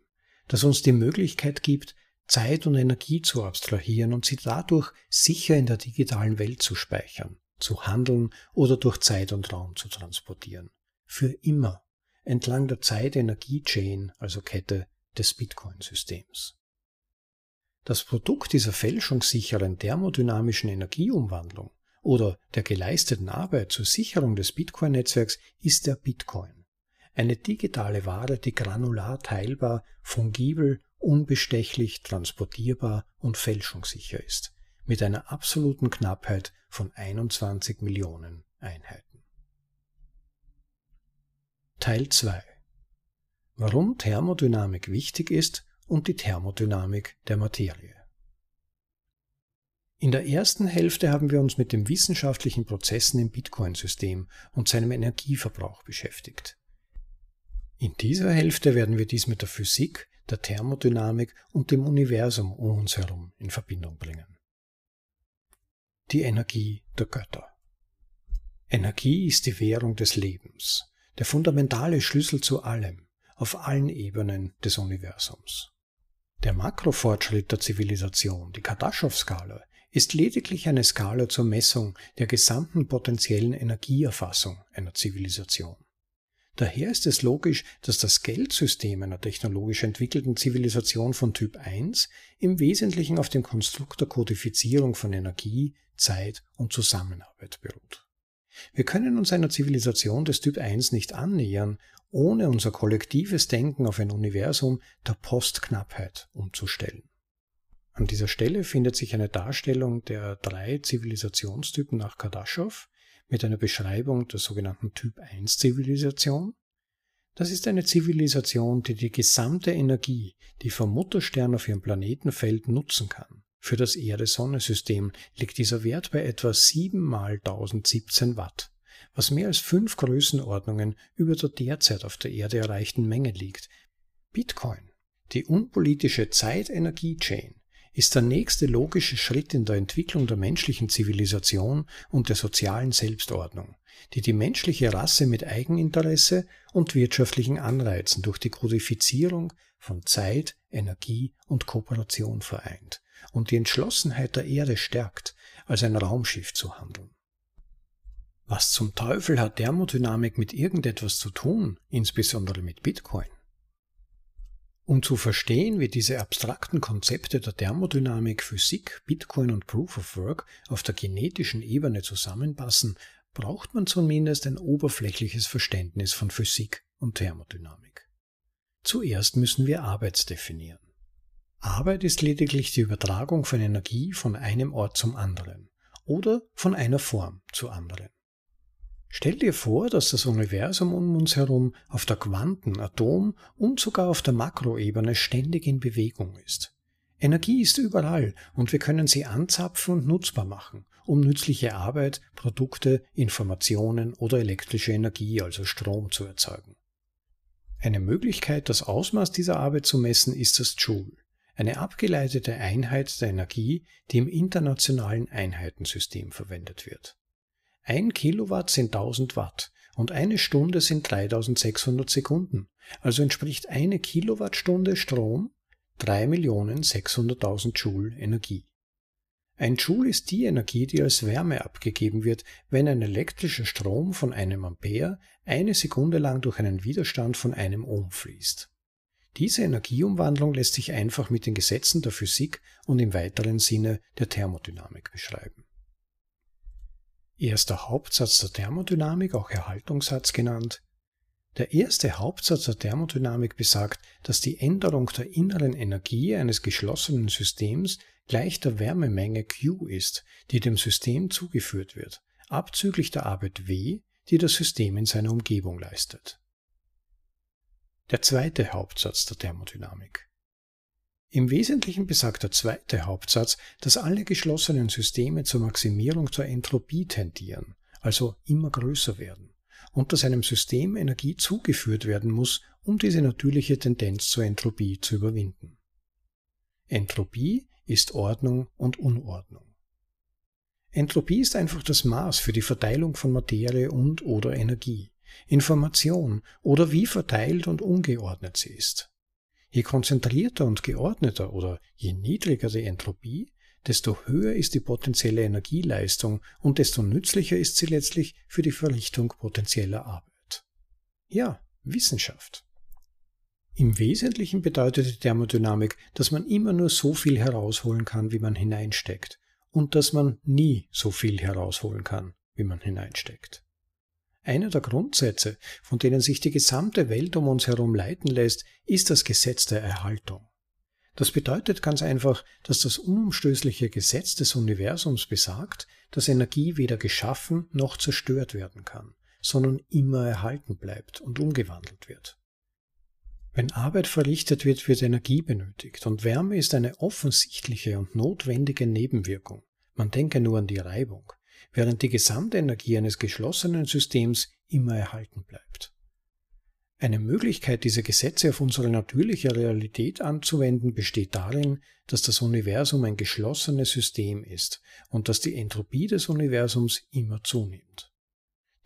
das uns die Möglichkeit gibt, Zeit und Energie zu abstrahieren und sie dadurch sicher in der digitalen Welt zu speichern, zu handeln oder durch Zeit und Raum zu transportieren. Für immer entlang der Zeit-Energie-Chain, also Kette des Bitcoin-Systems. Das Produkt dieser fälschungssicheren thermodynamischen Energieumwandlung oder der geleisteten Arbeit zur Sicherung des Bitcoin-Netzwerks ist der Bitcoin. Eine digitale Ware, die granular teilbar, fungibel, unbestechlich, transportierbar und fälschungssicher ist, mit einer absoluten Knappheit von 21 Millionen Einheiten. Teil 2 Warum Thermodynamik wichtig ist und die Thermodynamik der Materie. In der ersten Hälfte haben wir uns mit den wissenschaftlichen Prozessen im Bitcoin-System und seinem Energieverbrauch beschäftigt. In dieser Hälfte werden wir dies mit der Physik, der Thermodynamik und dem Universum um uns herum in Verbindung bringen. Die Energie der Götter. Energie ist die Währung des Lebens, der fundamentale Schlüssel zu allem, auf allen Ebenen des Universums. Der Makrofortschritt der Zivilisation, die Kardaschow-Skala, ist lediglich eine Skala zur Messung der gesamten potenziellen Energieerfassung einer Zivilisation. Daher ist es logisch, dass das Geldsystem einer technologisch entwickelten Zivilisation von Typ 1 im Wesentlichen auf dem Konstrukt der Kodifizierung von Energie, Zeit und Zusammenarbeit beruht. Wir können uns einer Zivilisation des Typ 1 nicht annähern, ohne unser kollektives Denken auf ein Universum der Postknappheit umzustellen. An dieser Stelle findet sich eine Darstellung der drei Zivilisationstypen nach Kardaschow mit einer Beschreibung der sogenannten Typ 1 Zivilisation. Das ist eine Zivilisation, die die gesamte Energie, die vom Mutterstern auf ihrem Planeten fällt, nutzen kann. Für das Erde-Sonne-System liegt dieser Wert bei etwa 7 mal 1017 Watt, was mehr als fünf Größenordnungen über der derzeit auf der Erde erreichten Menge liegt. Bitcoin, die unpolitische Zeit-Energie-Chain, ist der nächste logische Schritt in der Entwicklung der menschlichen Zivilisation und der sozialen Selbstordnung, die die menschliche Rasse mit Eigeninteresse und wirtschaftlichen Anreizen durch die Kodifizierung von Zeit, Energie und Kooperation vereint und die Entschlossenheit der Erde stärkt, als ein Raumschiff zu handeln. Was zum Teufel hat Thermodynamik mit irgendetwas zu tun, insbesondere mit Bitcoin? Um zu verstehen, wie diese abstrakten Konzepte der Thermodynamik, Physik, Bitcoin und Proof of Work auf der genetischen Ebene zusammenpassen, braucht man zumindest ein oberflächliches Verständnis von Physik und Thermodynamik. Zuerst müssen wir Arbeit definieren. Arbeit ist lediglich die Übertragung von Energie von einem Ort zum anderen oder von einer Form zur anderen. Stell dir vor, dass das Universum um uns herum auf der Quanten-, Atom- und sogar auf der Makroebene ständig in Bewegung ist. Energie ist überall und wir können sie anzapfen und nutzbar machen, um nützliche Arbeit, Produkte, Informationen oder elektrische Energie, also Strom, zu erzeugen. Eine Möglichkeit, das Ausmaß dieser Arbeit zu messen, ist das Joule, eine abgeleitete Einheit der Energie, die im internationalen Einheitensystem verwendet wird. Ein Kilowatt sind 1000 Watt und eine Stunde sind 3600 Sekunden, also entspricht eine Kilowattstunde Strom 3.600.000 Joule Energie. Ein Joule ist die Energie, die als Wärme abgegeben wird, wenn ein elektrischer Strom von einem Ampere eine Sekunde lang durch einen Widerstand von einem Ohm fließt. Diese Energieumwandlung lässt sich einfach mit den Gesetzen der Physik und im weiteren Sinne der Thermodynamik beschreiben. Erster Hauptsatz der Thermodynamik, auch Erhaltungssatz genannt. Der erste Hauptsatz der Thermodynamik besagt, dass die Änderung der inneren Energie eines geschlossenen Systems gleich der Wärmemenge Q ist, die dem System zugeführt wird, abzüglich der Arbeit W, die das System in seiner Umgebung leistet. Der zweite Hauptsatz der Thermodynamik. Im Wesentlichen besagt der zweite Hauptsatz, dass alle geschlossenen Systeme zur Maximierung der Entropie tendieren, also immer größer werden, und dass einem System Energie zugeführt werden muss, um diese natürliche Tendenz zur Entropie zu überwinden. Entropie ist Ordnung und Unordnung. Entropie ist einfach das Maß für die Verteilung von Materie und oder Energie, Information oder wie verteilt und ungeordnet sie ist. Je konzentrierter und geordneter oder je niedriger die Entropie, desto höher ist die potenzielle Energieleistung und desto nützlicher ist sie letztlich für die Verrichtung potenzieller Arbeit. Ja, Wissenschaft. Im Wesentlichen bedeutet die Thermodynamik, dass man immer nur so viel herausholen kann, wie man hineinsteckt, und dass man nie so viel herausholen kann, wie man hineinsteckt. Einer der Grundsätze, von denen sich die gesamte Welt um uns herum leiten lässt, ist das Gesetz der Erhaltung. Das bedeutet ganz einfach, dass das unumstößliche Gesetz des Universums besagt, dass Energie weder geschaffen noch zerstört werden kann, sondern immer erhalten bleibt und umgewandelt wird. Wenn Arbeit verrichtet wird, wird Energie benötigt und Wärme ist eine offensichtliche und notwendige Nebenwirkung. Man denke nur an die Reibung während die Gesamtenergie eines geschlossenen Systems immer erhalten bleibt. Eine Möglichkeit, diese Gesetze auf unsere natürliche Realität anzuwenden, besteht darin, dass das Universum ein geschlossenes System ist und dass die Entropie des Universums immer zunimmt.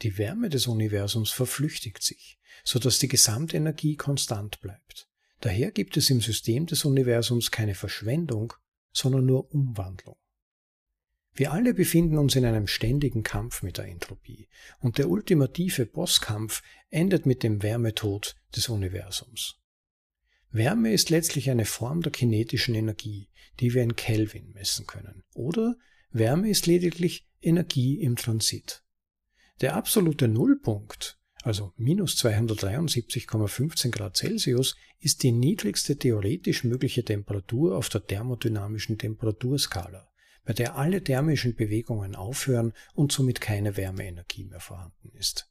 Die Wärme des Universums verflüchtigt sich, so dass die Gesamtenergie konstant bleibt. Daher gibt es im System des Universums keine Verschwendung, sondern nur Umwandlung. Wir alle befinden uns in einem ständigen Kampf mit der Entropie, und der ultimative Bosskampf endet mit dem Wärmetod des Universums. Wärme ist letztlich eine Form der kinetischen Energie, die wir in Kelvin messen können, oder Wärme ist lediglich Energie im Transit. Der absolute Nullpunkt, also minus 273,15 Grad Celsius, ist die niedrigste theoretisch mögliche Temperatur auf der thermodynamischen Temperaturskala bei der alle thermischen Bewegungen aufhören und somit keine Wärmeenergie mehr vorhanden ist.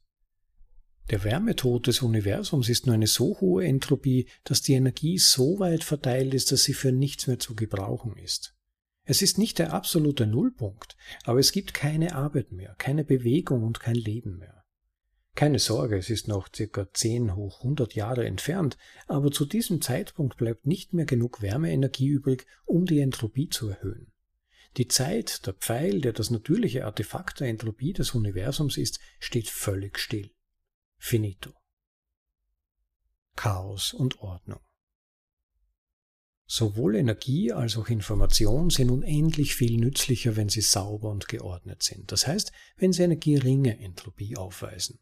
Der Wärmetod des Universums ist nur eine so hohe Entropie, dass die Energie so weit verteilt ist, dass sie für nichts mehr zu gebrauchen ist. Es ist nicht der absolute Nullpunkt, aber es gibt keine Arbeit mehr, keine Bewegung und kein Leben mehr. Keine Sorge, es ist noch circa 10 hoch 100 Jahre entfernt, aber zu diesem Zeitpunkt bleibt nicht mehr genug Wärmeenergie übrig, um die Entropie zu erhöhen. Die Zeit, der Pfeil, der das natürliche Artefakt der Entropie des Universums ist, steht völlig still. Finito. Chaos und Ordnung. Sowohl Energie als auch Information sind unendlich viel nützlicher, wenn sie sauber und geordnet sind. Das heißt, wenn sie eine geringe Entropie aufweisen.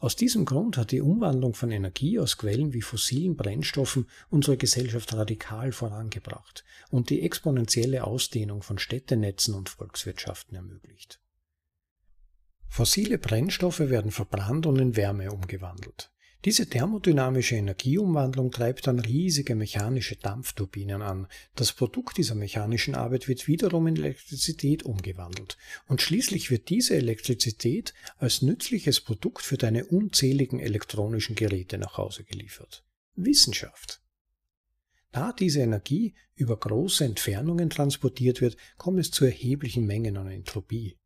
Aus diesem Grund hat die Umwandlung von Energie aus Quellen wie fossilen Brennstoffen unsere Gesellschaft radikal vorangebracht und die exponentielle Ausdehnung von Städtenetzen und Volkswirtschaften ermöglicht. Fossile Brennstoffe werden verbrannt und in Wärme umgewandelt. Diese thermodynamische Energieumwandlung treibt dann riesige mechanische Dampfturbinen an. Das Produkt dieser mechanischen Arbeit wird wiederum in Elektrizität umgewandelt. Und schließlich wird diese Elektrizität als nützliches Produkt für deine unzähligen elektronischen Geräte nach Hause geliefert. Wissenschaft. Da diese Energie über große Entfernungen transportiert wird, kommt es zu erheblichen Mengen an Entropie.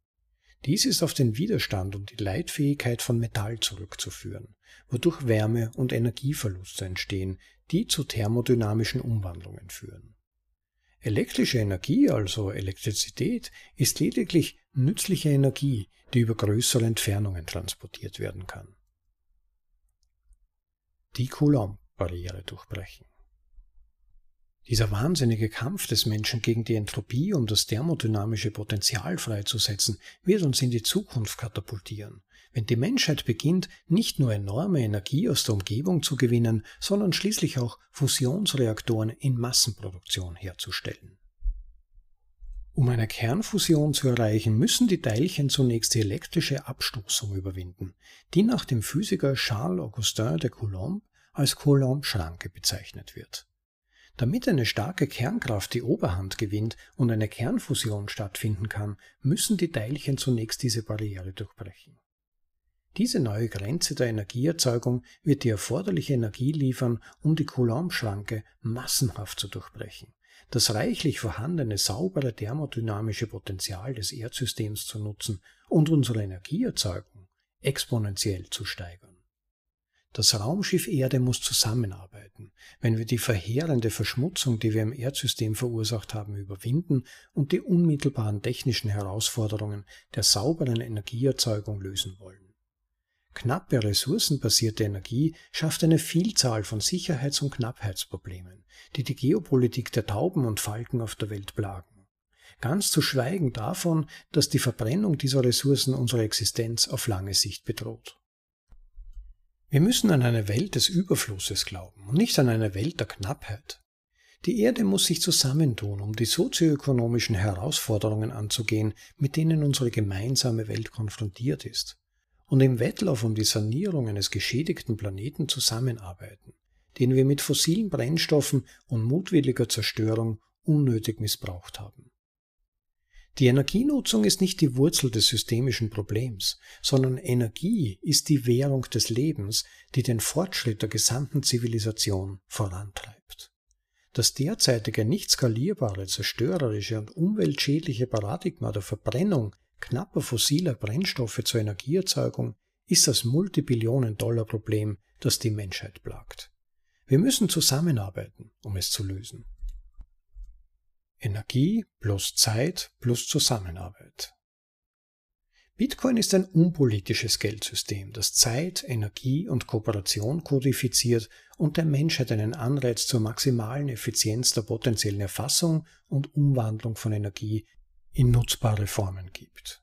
Dies ist auf den Widerstand und die Leitfähigkeit von Metall zurückzuführen, wodurch Wärme- und Energieverluste entstehen, die zu thermodynamischen Umwandlungen führen. Elektrische Energie, also Elektrizität, ist lediglich nützliche Energie, die über größere Entfernungen transportiert werden kann. Die Coulomb-Barriere durchbrechen. Dieser wahnsinnige Kampf des Menschen gegen die Entropie, um das thermodynamische Potenzial freizusetzen, wird uns in die Zukunft katapultieren, wenn die Menschheit beginnt, nicht nur enorme Energie aus der Umgebung zu gewinnen, sondern schließlich auch Fusionsreaktoren in Massenproduktion herzustellen. Um eine Kernfusion zu erreichen, müssen die Teilchen zunächst die elektrische Abstoßung überwinden, die nach dem Physiker Charles-Augustin de Coulomb als Coulomb-Schranke bezeichnet wird. Damit eine starke Kernkraft die Oberhand gewinnt und eine Kernfusion stattfinden kann, müssen die Teilchen zunächst diese Barriere durchbrechen. Diese neue Grenze der Energieerzeugung wird die erforderliche Energie liefern, um die Coulomb-Schranke massenhaft zu durchbrechen, das reichlich vorhandene saubere thermodynamische Potenzial des Erdsystems zu nutzen und unsere Energieerzeugung exponentiell zu steigern. Das Raumschiff Erde muss zusammenarbeiten, wenn wir die verheerende Verschmutzung, die wir im Erdsystem verursacht haben, überwinden und die unmittelbaren technischen Herausforderungen der sauberen Energieerzeugung lösen wollen. Knappe ressourcenbasierte Energie schafft eine Vielzahl von Sicherheits- und Knappheitsproblemen, die die Geopolitik der Tauben und Falken auf der Welt plagen. Ganz zu schweigen davon, dass die Verbrennung dieser Ressourcen unsere Existenz auf lange Sicht bedroht. Wir müssen an eine Welt des Überflusses glauben und nicht an eine Welt der Knappheit. Die Erde muss sich zusammentun, um die sozioökonomischen Herausforderungen anzugehen, mit denen unsere gemeinsame Welt konfrontiert ist, und im Wettlauf um die Sanierung eines geschädigten Planeten zusammenarbeiten, den wir mit fossilen Brennstoffen und mutwilliger Zerstörung unnötig missbraucht haben. Die Energienutzung ist nicht die Wurzel des systemischen Problems, sondern Energie ist die Währung des Lebens, die den Fortschritt der gesamten Zivilisation vorantreibt. Das derzeitige nicht skalierbare, zerstörerische und umweltschädliche Paradigma der Verbrennung knapper fossiler Brennstoffe zur Energieerzeugung ist das Multibillionen-Dollar-Problem, das die Menschheit plagt. Wir müssen zusammenarbeiten, um es zu lösen. Energie plus Zeit plus Zusammenarbeit. Bitcoin ist ein unpolitisches Geldsystem, das Zeit, Energie und Kooperation kodifiziert und der Menschheit einen Anreiz zur maximalen Effizienz der potenziellen Erfassung und Umwandlung von Energie in nutzbare Formen gibt.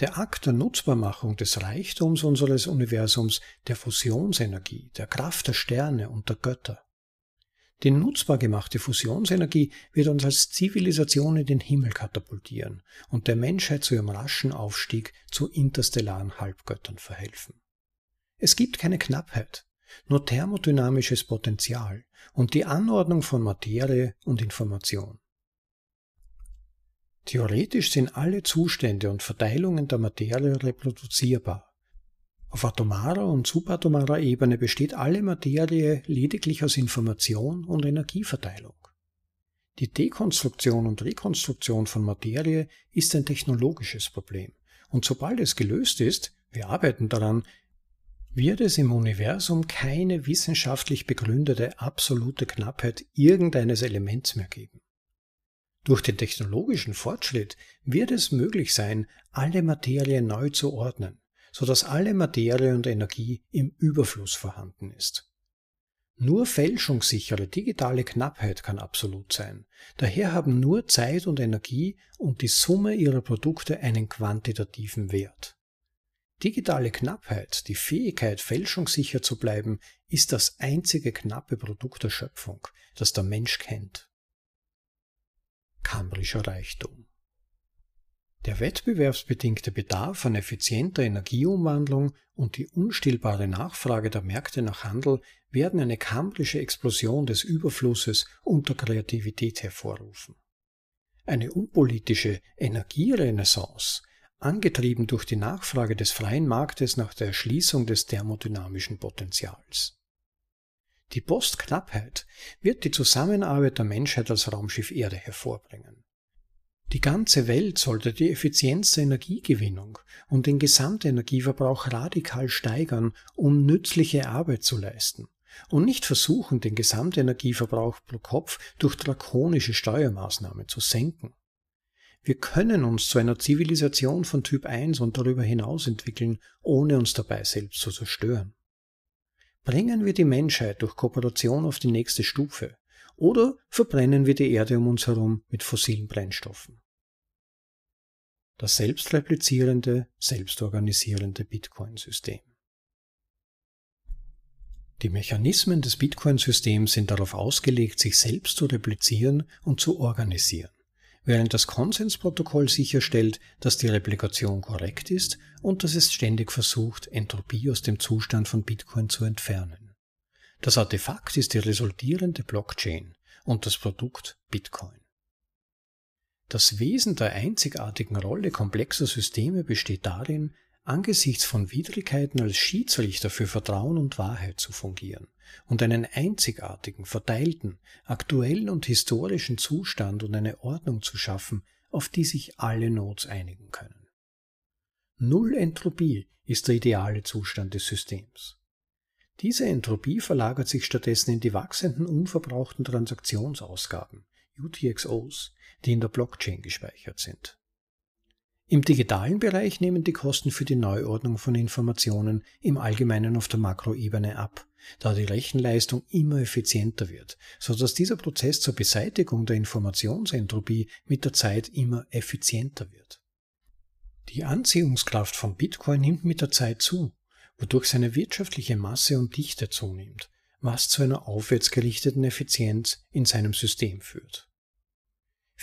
Der Akt der Nutzbarmachung des Reichtums unseres Universums, der Fusionsenergie, der Kraft der Sterne und der Götter, die nutzbar gemachte Fusionsenergie wird uns als Zivilisation in den Himmel katapultieren und der Menschheit zu ihrem raschen Aufstieg zu interstellaren Halbgöttern verhelfen. Es gibt keine Knappheit, nur thermodynamisches Potenzial und die Anordnung von Materie und Information. Theoretisch sind alle Zustände und Verteilungen der Materie reproduzierbar auf atomarer und subatomarer Ebene besteht alle Materie lediglich aus Information und Energieverteilung. Die Dekonstruktion und Rekonstruktion von Materie ist ein technologisches Problem, und sobald es gelöst ist, wir arbeiten daran, wird es im Universum keine wissenschaftlich begründete absolute Knappheit irgendeines Elements mehr geben. Durch den technologischen Fortschritt wird es möglich sein, alle Materie neu zu ordnen, so dass alle Materie und Energie im Überfluss vorhanden ist. Nur fälschungssichere digitale Knappheit kann absolut sein. Daher haben nur Zeit und Energie und die Summe ihrer Produkte einen quantitativen Wert. Digitale Knappheit, die Fähigkeit, fälschungssicher zu bleiben, ist das einzige knappe Produkt der Schöpfung, das der Mensch kennt. Kambrischer Reichtum Der wettbewerbsbedingte Bedarf an effizienter Energieumwandlung und die unstillbare Nachfrage der Märkte nach Handel werden eine kambrische Explosion des Überflusses und der Kreativität hervorrufen. Eine unpolitische Energierenaissance, angetrieben durch die Nachfrage des freien Marktes nach der Erschließung des thermodynamischen Potenzials. Die Postknappheit wird die Zusammenarbeit der Menschheit als Raumschiff Erde hervorbringen. Die ganze Welt sollte die Effizienz der Energiegewinnung und den Gesamtenergieverbrauch radikal steigern, um nützliche Arbeit zu leisten und nicht versuchen, den Gesamtenergieverbrauch pro Kopf durch drakonische Steuermaßnahmen zu senken. Wir können uns zu einer Zivilisation von Typ 1 und darüber hinaus entwickeln, ohne uns dabei selbst zu zerstören. Bringen wir die Menschheit durch Kooperation auf die nächste Stufe oder verbrennen wir die Erde um uns herum mit fossilen Brennstoffen. Das selbstreplizierende, selbstorganisierende Bitcoin-System. Die Mechanismen des Bitcoin-Systems sind darauf ausgelegt, sich selbst zu replizieren und zu organisieren, während das Konsensprotokoll sicherstellt, dass die Replikation korrekt ist und dass es ständig versucht, Entropie aus dem Zustand von Bitcoin zu entfernen. Das Artefakt ist die resultierende Blockchain und das Produkt Bitcoin. Das Wesen der einzigartigen Rolle komplexer Systeme besteht darin, angesichts von Widrigkeiten als Schiedsrichter für Vertrauen und Wahrheit zu fungieren und einen einzigartigen, verteilten, aktuellen und historischen Zustand und eine Ordnung zu schaffen, auf die sich alle Nots einigen können. Null Entropie ist der ideale Zustand des Systems. Diese Entropie verlagert sich stattdessen in die wachsenden unverbrauchten Transaktionsausgaben, UTXOs, die in der Blockchain gespeichert sind. Im digitalen Bereich nehmen die Kosten für die Neuordnung von Informationen im Allgemeinen auf der Makroebene ab, da die Rechenleistung immer effizienter wird, so dass dieser Prozess zur Beseitigung der Informationsentropie mit der Zeit immer effizienter wird. Die Anziehungskraft von Bitcoin nimmt mit der Zeit zu, wodurch seine wirtschaftliche Masse und Dichte zunimmt, was zu einer aufwärtsgerichteten Effizienz in seinem System führt.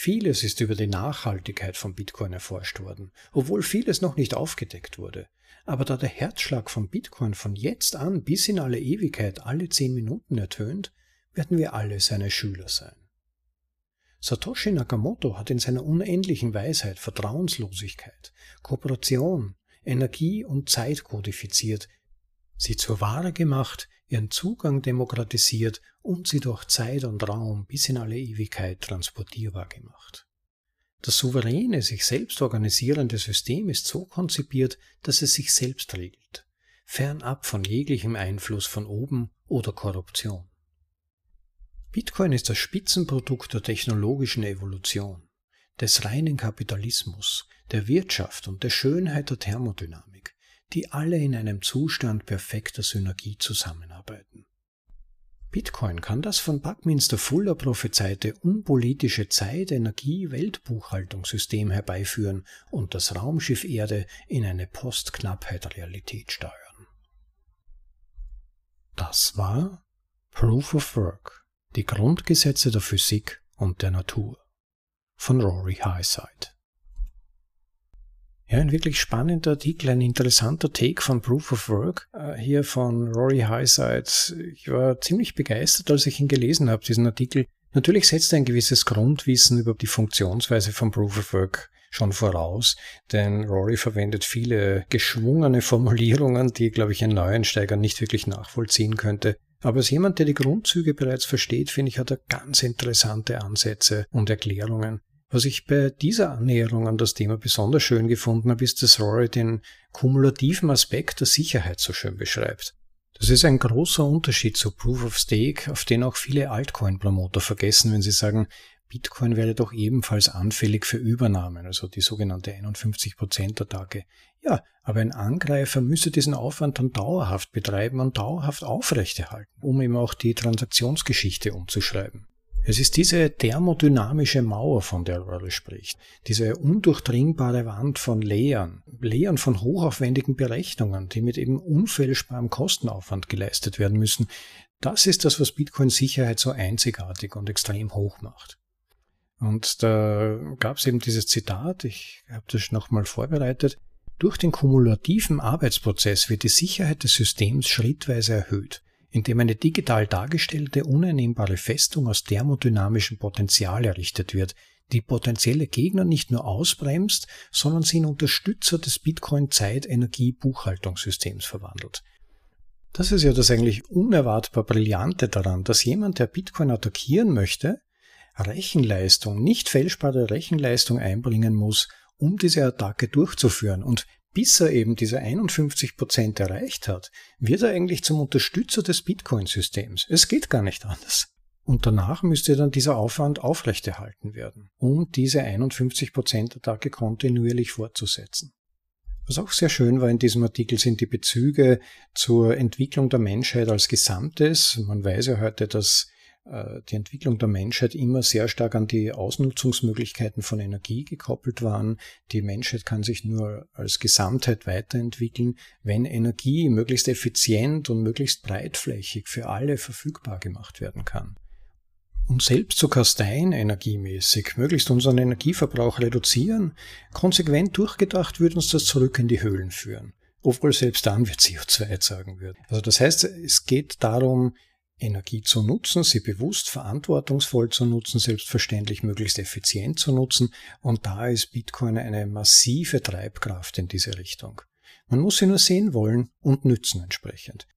Vieles ist über die Nachhaltigkeit von Bitcoin erforscht worden, obwohl vieles noch nicht aufgedeckt wurde. Aber da der Herzschlag von Bitcoin von jetzt an bis in alle Ewigkeit alle zehn Minuten ertönt, werden wir alle seine Schüler sein. Satoshi Nakamoto hat in seiner unendlichen Weisheit Vertrauenslosigkeit, Kooperation, Energie und Zeit kodifiziert, sie zur Ware gemacht, ihren Zugang demokratisiert und sie durch Zeit und Raum bis in alle Ewigkeit transportierbar gemacht. Das souveräne, sich selbst organisierende System ist so konzipiert, dass es sich selbst regelt, fernab von jeglichem Einfluss von oben oder Korruption. Bitcoin ist das Spitzenprodukt der technologischen Evolution, des reinen Kapitalismus, der Wirtschaft und der Schönheit der Thermodynamik, die alle in einem Zustand perfekter Synergie zusammenarbeiten. Bitcoin kann das von Buckminster Fuller prophezeite unpolitische Zeit-Energie-Weltbuchhaltungssystem herbeiführen und das Raumschiff Erde in eine Postknappheit-Realität steuern. Das war Proof of Work, die Grundgesetze der Physik und der Natur von Rory Highside. Ja, ein wirklich spannender Artikel, ein interessanter Take von Proof of Work, äh, hier von Rory Highside. Ich war ziemlich begeistert, als ich ihn gelesen habe, diesen Artikel. Natürlich setzt er ein gewisses Grundwissen über die Funktionsweise von Proof of Work schon voraus, denn Rory verwendet viele geschwungene Formulierungen, die, glaube ich, ein Neuensteiger nicht wirklich nachvollziehen könnte. Aber als jemand, der die Grundzüge bereits versteht, finde ich, hat er ganz interessante Ansätze und Erklärungen. Was ich bei dieser Annäherung an das Thema besonders schön gefunden habe, ist, dass Rory den kumulativen Aspekt der Sicherheit so schön beschreibt. Das ist ein großer Unterschied zu Proof of Stake, auf den auch viele Altcoin-Promoter vergessen, wenn sie sagen, Bitcoin wäre doch ebenfalls anfällig für Übernahmen, also die sogenannte 51%-Attacke. Ja, aber ein Angreifer müsse diesen Aufwand dann dauerhaft betreiben und dauerhaft aufrechterhalten, um ihm auch die Transaktionsgeschichte umzuschreiben. Es ist diese thermodynamische Mauer, von der Rory spricht, diese undurchdringbare Wand von Lehren, Lehren von hochaufwendigen Berechnungen, die mit eben unfehlbarem Kostenaufwand geleistet werden müssen. Das ist das, was Bitcoin Sicherheit so einzigartig und extrem hoch macht. Und da gab es eben dieses Zitat, ich habe das nochmal vorbereitet, durch den kumulativen Arbeitsprozess wird die Sicherheit des Systems schrittweise erhöht, indem eine digital dargestellte uneinnehmbare Festung aus thermodynamischem Potenzial errichtet wird, die potenzielle Gegner nicht nur ausbremst, sondern sie in Unterstützer des Bitcoin-Zeit-Energie-Buchhaltungssystems verwandelt. Das ist ja das eigentlich unerwartbar Brillante daran, dass jemand, der Bitcoin attackieren möchte, Rechenleistung, nicht fälschbare Rechenleistung einbringen muss, um diese Attacke durchzuführen. Und bis er eben diese 51 Prozent erreicht hat, wird er eigentlich zum Unterstützer des Bitcoin-Systems. Es geht gar nicht anders. Und danach müsste dann dieser Aufwand aufrechterhalten werden, um diese 51 Prozent Attacke kontinuierlich fortzusetzen. Was auch sehr schön war in diesem Artikel sind die Bezüge zur Entwicklung der Menschheit als Gesamtes. Man weiß ja heute, dass die Entwicklung der Menschheit immer sehr stark an die Ausnutzungsmöglichkeiten von Energie gekoppelt waren. Die Menschheit kann sich nur als Gesamtheit weiterentwickeln, wenn Energie möglichst effizient und möglichst breitflächig für alle verfügbar gemacht werden kann. Um selbst zu kasteien energiemäßig, möglichst unseren Energieverbrauch reduzieren, konsequent durchgedacht würde uns das zurück in die Höhlen führen. Obwohl selbst dann wir CO2 sagen würden. Also das heißt, es geht darum, Energie zu nutzen, sie bewusst verantwortungsvoll zu nutzen, selbstverständlich möglichst effizient zu nutzen. Und da ist Bitcoin eine massive Treibkraft in diese Richtung. Man muss sie nur sehen wollen und nützen entsprechend.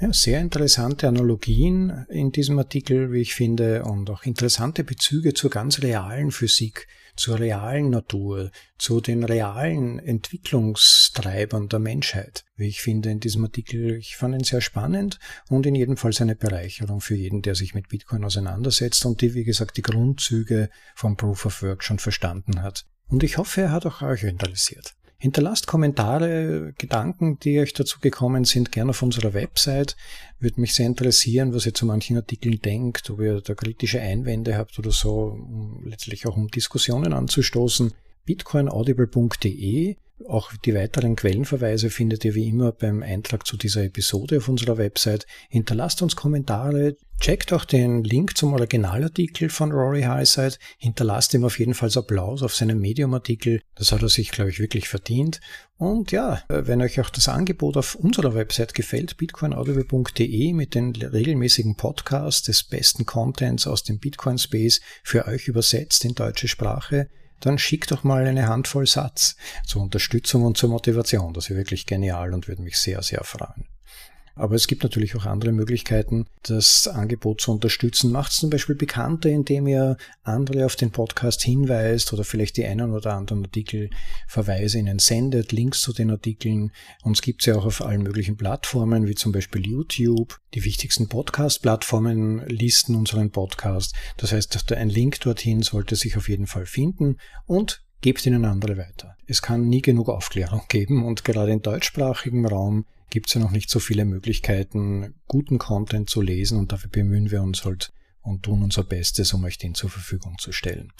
Ja, sehr interessante Analogien in diesem Artikel, wie ich finde, und auch interessante Bezüge zur ganz realen Physik, zur realen Natur, zu den realen Entwicklungstreibern der Menschheit, wie ich finde in diesem Artikel. Ich fand ihn sehr spannend und in jedem Fall eine Bereicherung für jeden, der sich mit Bitcoin auseinandersetzt und die, wie gesagt, die Grundzüge vom Proof of Work schon verstanden hat. Und ich hoffe, er hat auch euch interessiert. Hinterlasst Kommentare, Gedanken, die euch dazu gekommen sind, gerne auf unserer Website. Würde mich sehr interessieren, was ihr zu manchen Artikeln denkt, ob ihr da kritische Einwände habt oder so, um letztlich auch um Diskussionen anzustoßen. bitcoinaudible.de auch die weiteren Quellenverweise findet ihr wie immer beim Eintrag zu dieser Episode auf unserer Website. Hinterlasst uns Kommentare, checkt auch den Link zum Originalartikel von Rory Highside, hinterlasst ihm auf jeden Fall Applaus auf seinem Medium-Artikel. Das hat er sich, glaube ich, wirklich verdient. Und ja, wenn euch auch das Angebot auf unserer Website gefällt, bitcoinaudible.de mit den regelmäßigen Podcasts des besten Contents aus dem Bitcoin-Space für euch übersetzt in deutsche Sprache, dann schick doch mal eine Handvoll Satz zur Unterstützung und zur Motivation. Das wäre wirklich genial und würde mich sehr, sehr freuen. Aber es gibt natürlich auch andere Möglichkeiten, das Angebot zu unterstützen. Macht zum Beispiel bekannter, indem ihr andere auf den Podcast hinweist oder vielleicht die einen oder anderen Artikel Verweise ihnen sendet, Links zu den Artikeln. Uns gibt es ja auch auf allen möglichen Plattformen, wie zum Beispiel YouTube. Die wichtigsten Podcast-Plattformen listen unseren Podcast. Das heißt, ein Link dorthin sollte sich auf jeden Fall finden. Und gebt ihnen andere weiter. Es kann nie genug Aufklärung geben und gerade im deutschsprachigen Raum gibt es ja noch nicht so viele Möglichkeiten, guten Content zu lesen und dafür bemühen wir uns halt und tun unser Bestes, um euch den zur Verfügung zu stellen.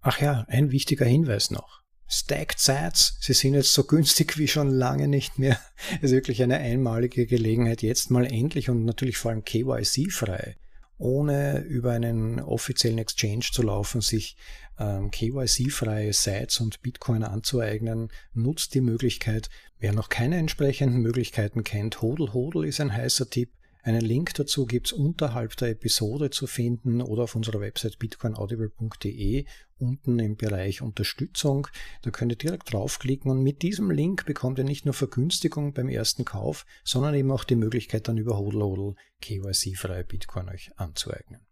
Ach ja, ein wichtiger Hinweis noch. Stacked Sats, sie sind jetzt so günstig wie schon lange nicht mehr. Es ist wirklich eine einmalige Gelegenheit, jetzt mal endlich und natürlich vor allem KYC-frei ohne über einen offiziellen Exchange zu laufen, sich ähm, KYC-freie Sites und Bitcoin anzueignen, nutzt die Möglichkeit. Wer noch keine entsprechenden Möglichkeiten kennt, Hodel Hodel ist ein heißer Tipp. Einen Link dazu gibt's unterhalb der Episode zu finden oder auf unserer Website bitcoinaudible.de unten im Bereich Unterstützung. Da könnt ihr direkt draufklicken und mit diesem Link bekommt ihr nicht nur Vergünstigung beim ersten Kauf, sondern eben auch die Möglichkeit dann über HODL KYC-freie Bitcoin euch anzueignen.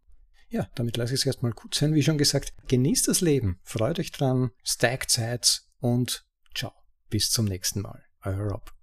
Ja, damit lasse ich es erstmal gut sein. Wie schon gesagt, genießt das Leben, freut euch dran, stacked Sides und ciao. Bis zum nächsten Mal. Euer Rob.